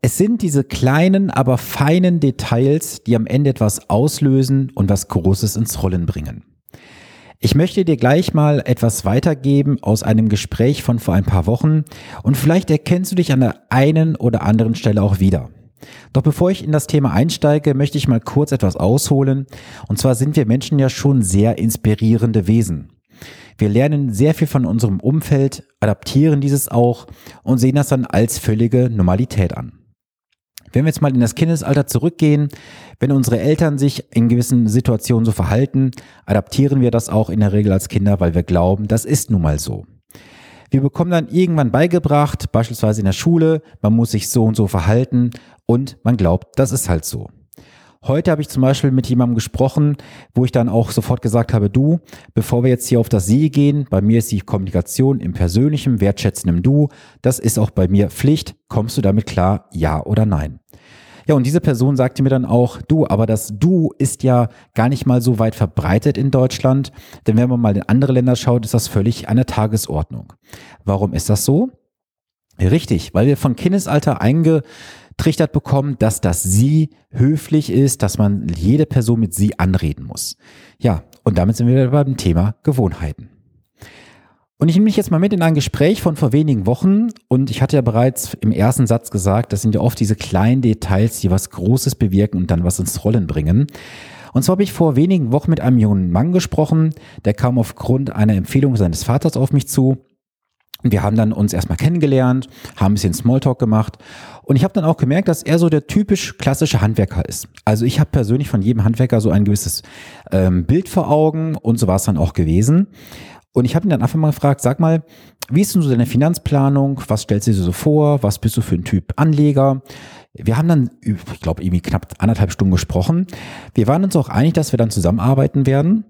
Es sind diese kleinen, aber feinen Details, die am Ende etwas auslösen und was Großes ins Rollen bringen. Ich möchte dir gleich mal etwas weitergeben aus einem Gespräch von vor ein paar Wochen und vielleicht erkennst du dich an der einen oder anderen Stelle auch wieder. Doch bevor ich in das Thema einsteige, möchte ich mal kurz etwas ausholen. Und zwar sind wir Menschen ja schon sehr inspirierende Wesen. Wir lernen sehr viel von unserem Umfeld, adaptieren dieses auch und sehen das dann als völlige Normalität an. Wenn wir jetzt mal in das Kindesalter zurückgehen, wenn unsere Eltern sich in gewissen Situationen so verhalten, adaptieren wir das auch in der Regel als Kinder, weil wir glauben, das ist nun mal so. Wir bekommen dann irgendwann beigebracht, beispielsweise in der Schule, man muss sich so und so verhalten und man glaubt, das ist halt so. Heute habe ich zum Beispiel mit jemandem gesprochen, wo ich dann auch sofort gesagt habe, du, bevor wir jetzt hier auf das Sie gehen, bei mir ist die Kommunikation im persönlichen, wertschätzenden Du, das ist auch bei mir Pflicht. Kommst du damit klar, ja oder nein? Ja, und diese Person sagte mir dann auch, du, aber das Du ist ja gar nicht mal so weit verbreitet in Deutschland, denn wenn man mal in andere Länder schaut, ist das völlig eine Tagesordnung. Warum ist das so? Richtig, weil wir von Kindesalter einge eingetrichtert bekommen, dass das Sie höflich ist, dass man jede Person mit Sie anreden muss. Ja, und damit sind wir beim Thema Gewohnheiten. Und ich nehme mich jetzt mal mit in ein Gespräch von vor wenigen Wochen und ich hatte ja bereits im ersten Satz gesagt, das sind ja oft diese kleinen Details, die was Großes bewirken und dann was ins Rollen bringen. Und zwar habe ich vor wenigen Wochen mit einem jungen Mann gesprochen, der kam aufgrund einer Empfehlung seines Vaters auf mich zu wir haben dann uns erstmal kennengelernt, haben ein bisschen Smalltalk gemacht und ich habe dann auch gemerkt, dass er so der typisch klassische Handwerker ist. Also ich habe persönlich von jedem Handwerker so ein gewisses ähm, Bild vor Augen und so war es dann auch gewesen. Und ich habe ihn dann einfach mal gefragt, sag mal, wie ist denn so deine Finanzplanung? Was stellst du dir so vor? Was bist du für ein Typ Anleger? Wir haben dann, ich glaube, irgendwie knapp anderthalb Stunden gesprochen. Wir waren uns auch einig, dass wir dann zusammenarbeiten werden.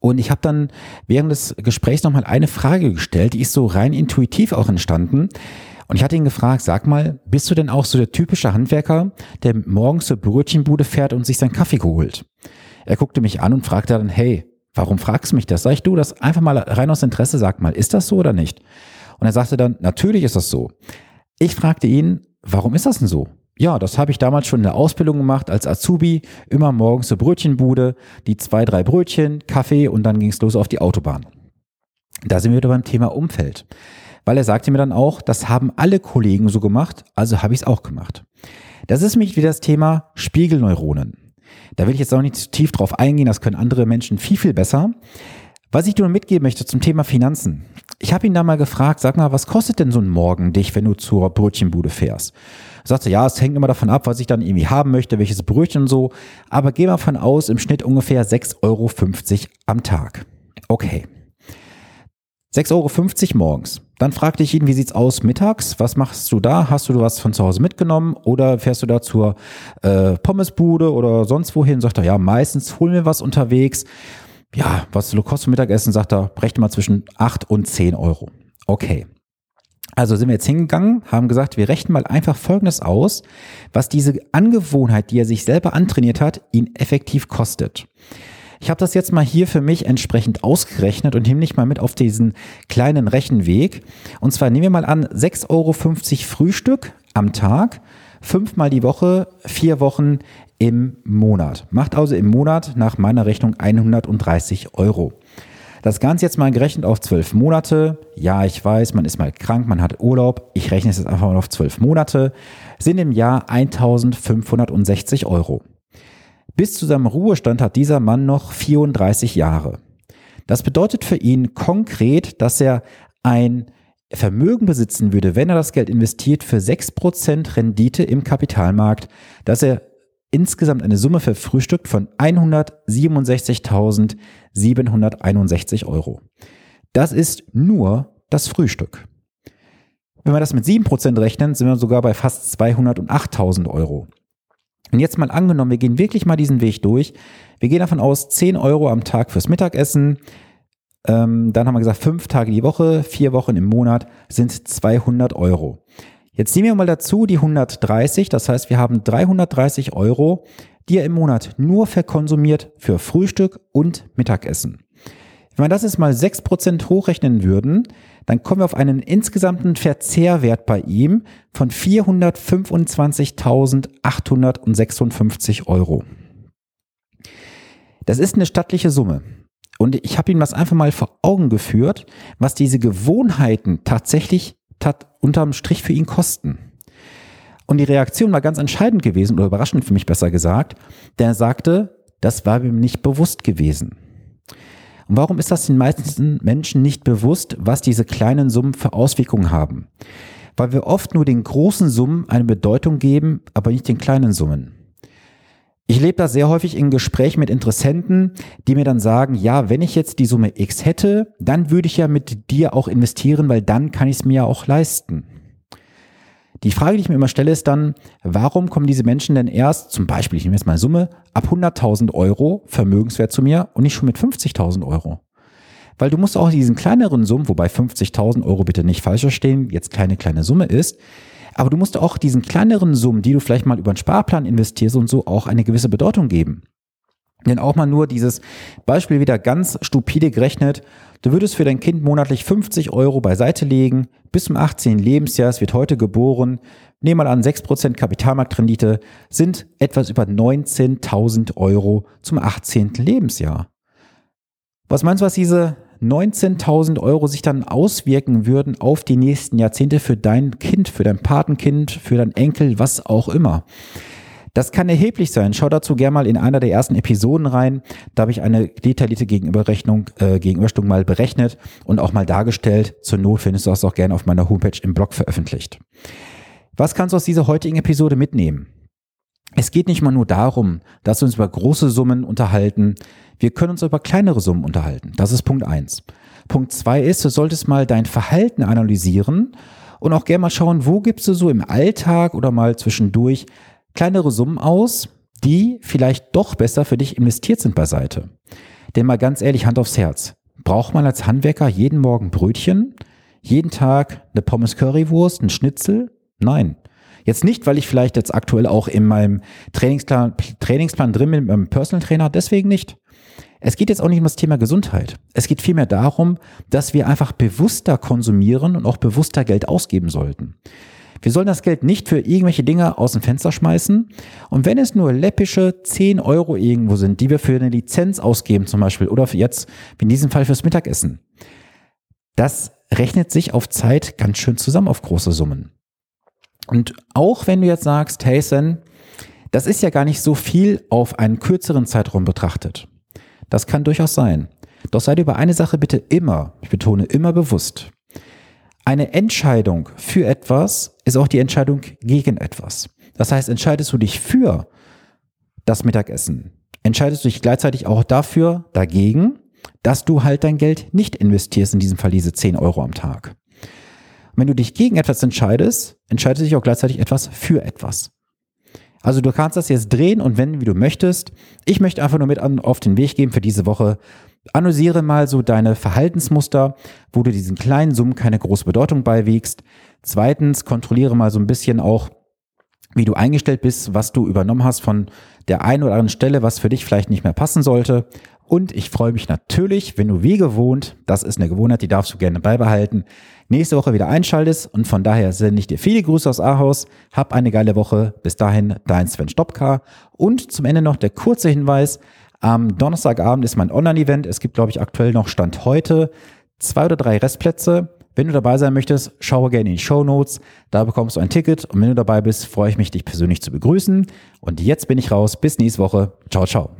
Und ich habe dann während des Gesprächs nochmal eine Frage gestellt, die ist so rein intuitiv auch entstanden. Und ich hatte ihn gefragt, sag mal, bist du denn auch so der typische Handwerker, der morgens zur Brötchenbude fährt und sich seinen Kaffee geholt? Er guckte mich an und fragte dann, hey, warum fragst du mich das? Sag ich, du, das einfach mal rein aus Interesse, sag mal, ist das so oder nicht? Und er sagte dann, natürlich ist das so. Ich fragte ihn, warum ist das denn so? ja, das habe ich damals schon in der Ausbildung gemacht als Azubi, immer morgens zur Brötchenbude, die zwei, drei Brötchen, Kaffee und dann ging es los auf die Autobahn. Da sind wir wieder beim Thema Umfeld. Weil er sagte mir dann auch, das haben alle Kollegen so gemacht, also habe ich es auch gemacht. Das ist nämlich wieder das Thema Spiegelneuronen. Da will ich jetzt auch nicht zu tief drauf eingehen, das können andere Menschen viel, viel besser. Was ich dir mitgeben möchte zum Thema Finanzen. Ich habe ihn da mal gefragt, sag mal, was kostet denn so ein Morgen dich, wenn du zur Brötchenbude fährst? sagte, ja, es hängt immer davon ab, was ich dann irgendwie haben möchte, welches Brötchen und so. Aber geh mal von aus, im Schnitt ungefähr 6,50 Euro am Tag. Okay. 6,50 Euro morgens. Dann fragte ich ihn, wie sieht's aus mittags? Was machst du da? Hast du was von zu Hause mitgenommen oder fährst du da zur äh, Pommesbude oder sonst wohin? Sagt er, ja, meistens holen wir was unterwegs. Ja, was kostet Mittagessen? Sagt er, brächte mal zwischen 8 und 10 Euro. Okay. Also sind wir jetzt hingegangen, haben gesagt, wir rechnen mal einfach Folgendes aus, was diese Angewohnheit, die er sich selber antrainiert hat, ihn effektiv kostet. Ich habe das jetzt mal hier für mich entsprechend ausgerechnet und nehme nicht mal mit auf diesen kleinen Rechenweg. Und zwar nehmen wir mal an, 6,50 Euro Frühstück am Tag, fünfmal die Woche, vier Wochen im Monat. Macht also im Monat nach meiner Rechnung 130 Euro. Das Ganze jetzt mal gerechnet auf zwölf Monate. Ja, ich weiß, man ist mal krank, man hat Urlaub. Ich rechne es jetzt einfach mal auf zwölf Monate. Sind im Jahr 1560 Euro. Bis zu seinem Ruhestand hat dieser Mann noch 34 Jahre. Das bedeutet für ihn konkret, dass er ein Vermögen besitzen würde, wenn er das Geld investiert für 6% Rendite im Kapitalmarkt, dass er insgesamt eine Summe verfrühstückt von 167.761 Euro. Das ist nur das Frühstück. Wenn wir das mit 7% rechnen, sind wir sogar bei fast 208.000 Euro. Und jetzt mal angenommen, wir gehen wirklich mal diesen Weg durch. Wir gehen davon aus, 10 Euro am Tag fürs Mittagessen. Ähm, dann haben wir gesagt, 5 Tage die Woche, 4 Wochen im Monat sind 200 Euro. Jetzt nehmen wir mal dazu die 130, das heißt, wir haben 330 Euro, die er im Monat nur verkonsumiert für Frühstück und Mittagessen. Wenn wir das jetzt mal 6% hochrechnen würden, dann kommen wir auf einen insgesamten Verzehrwert bei ihm von 425.856 Euro. Das ist eine stattliche Summe. Und ich habe ihm das einfach mal vor Augen geführt, was diese Gewohnheiten tatsächlich tat unterm Strich für ihn kosten. Und die Reaktion war ganz entscheidend gewesen oder überraschend für mich besser gesagt. Der sagte, das war mir nicht bewusst gewesen. Und warum ist das den meisten Menschen nicht bewusst, was diese kleinen Summen für Auswirkungen haben? Weil wir oft nur den großen Summen eine Bedeutung geben, aber nicht den kleinen Summen. Ich lebe da sehr häufig in Gesprächen mit Interessenten, die mir dann sagen, ja, wenn ich jetzt die Summe X hätte, dann würde ich ja mit dir auch investieren, weil dann kann ich es mir ja auch leisten. Die Frage, die ich mir immer stelle, ist dann, warum kommen diese Menschen denn erst, zum Beispiel, ich nehme jetzt mal Summe, ab 100.000 Euro Vermögenswert zu mir und nicht schon mit 50.000 Euro? Weil du musst auch diesen kleineren Summen, wobei 50.000 Euro bitte nicht falsch verstehen, jetzt keine kleine Summe ist, aber du musst auch diesen kleineren Summen, die du vielleicht mal über einen Sparplan investierst und so auch eine gewisse Bedeutung geben. Denn auch mal nur dieses Beispiel wieder ganz stupide gerechnet. Du würdest für dein Kind monatlich 50 Euro beiseite legen, bis zum 18. Lebensjahr, es wird heute geboren. Nehmen mal an, 6% Kapitalmarktrendite sind etwas über 19.000 Euro zum 18. Lebensjahr. Was meinst du, was diese 19.000 Euro sich dann auswirken würden auf die nächsten Jahrzehnte für dein Kind, für dein Patenkind, für dein Enkel, was auch immer. Das kann erheblich sein. Schau dazu gerne mal in einer der ersten Episoden rein. Da habe ich eine detaillierte Gegenüberrechnung, äh, Gegenüberstellung mal berechnet und auch mal dargestellt. Zur Not findest du das auch gerne auf meiner Homepage im Blog veröffentlicht. Was kannst du aus dieser heutigen Episode mitnehmen? Es geht nicht mal nur darum, dass wir uns über große Summen unterhalten. Wir können uns über kleinere Summen unterhalten. Das ist Punkt eins. Punkt zwei ist, du solltest mal dein Verhalten analysieren und auch gerne mal schauen, wo gibst du so im Alltag oder mal zwischendurch kleinere Summen aus, die vielleicht doch besser für dich investiert sind beiseite. Denn mal ganz ehrlich, Hand aufs Herz. Braucht man als Handwerker jeden Morgen Brötchen? Jeden Tag eine Pommes Currywurst, ein Schnitzel? Nein. Jetzt nicht, weil ich vielleicht jetzt aktuell auch in meinem Trainingsplan, Trainingsplan drin bin mit meinem Personal Trainer, deswegen nicht. Es geht jetzt auch nicht um das Thema Gesundheit. Es geht vielmehr darum, dass wir einfach bewusster konsumieren und auch bewusster Geld ausgeben sollten. Wir sollen das Geld nicht für irgendwelche Dinge aus dem Fenster schmeißen. Und wenn es nur läppische 10 Euro irgendwo sind, die wir für eine Lizenz ausgeben zum Beispiel oder jetzt, wie in diesem Fall fürs Mittagessen, das rechnet sich auf Zeit ganz schön zusammen auf große Summen. Und auch wenn du jetzt sagst, hey Sen, das ist ja gar nicht so viel auf einen kürzeren Zeitraum betrachtet. Das kann durchaus sein. Doch sei dir über eine Sache bitte immer, ich betone immer bewusst. Eine Entscheidung für etwas ist auch die Entscheidung gegen etwas. Das heißt, entscheidest du dich für das Mittagessen, entscheidest du dich gleichzeitig auch dafür, dagegen, dass du halt dein Geld nicht investierst, in diesem Fall diese 10 Euro am Tag. Wenn du dich gegen etwas entscheidest, entscheidest du dich auch gleichzeitig etwas für etwas. Also du kannst das jetzt drehen und wenden, wie du möchtest. Ich möchte einfach nur mit auf den Weg geben für diese Woche, Analysiere mal so deine Verhaltensmuster, wo du diesen kleinen Summen keine große Bedeutung beiwiegst. Zweitens, kontrolliere mal so ein bisschen auch, wie du eingestellt bist, was du übernommen hast von der einen oder anderen Stelle, was für dich vielleicht nicht mehr passen sollte. Und ich freue mich natürlich, wenn du wie gewohnt, das ist eine Gewohnheit, die darfst du gerne beibehalten, nächste Woche wieder einschaltest. Und von daher sende ich dir viele Grüße aus Ahaus. Hab eine geile Woche. Bis dahin, dein Sven Stopka. Und zum Ende noch der kurze Hinweis. Am Donnerstagabend ist mein Online-Event. Es gibt, glaube ich, aktuell noch Stand heute zwei oder drei Restplätze. Wenn du dabei sein möchtest, schaue gerne in die Show Notes. Da bekommst du ein Ticket. Und wenn du dabei bist, freue ich mich, dich persönlich zu begrüßen. Und jetzt bin ich raus. Bis nächste Woche. Ciao, ciao.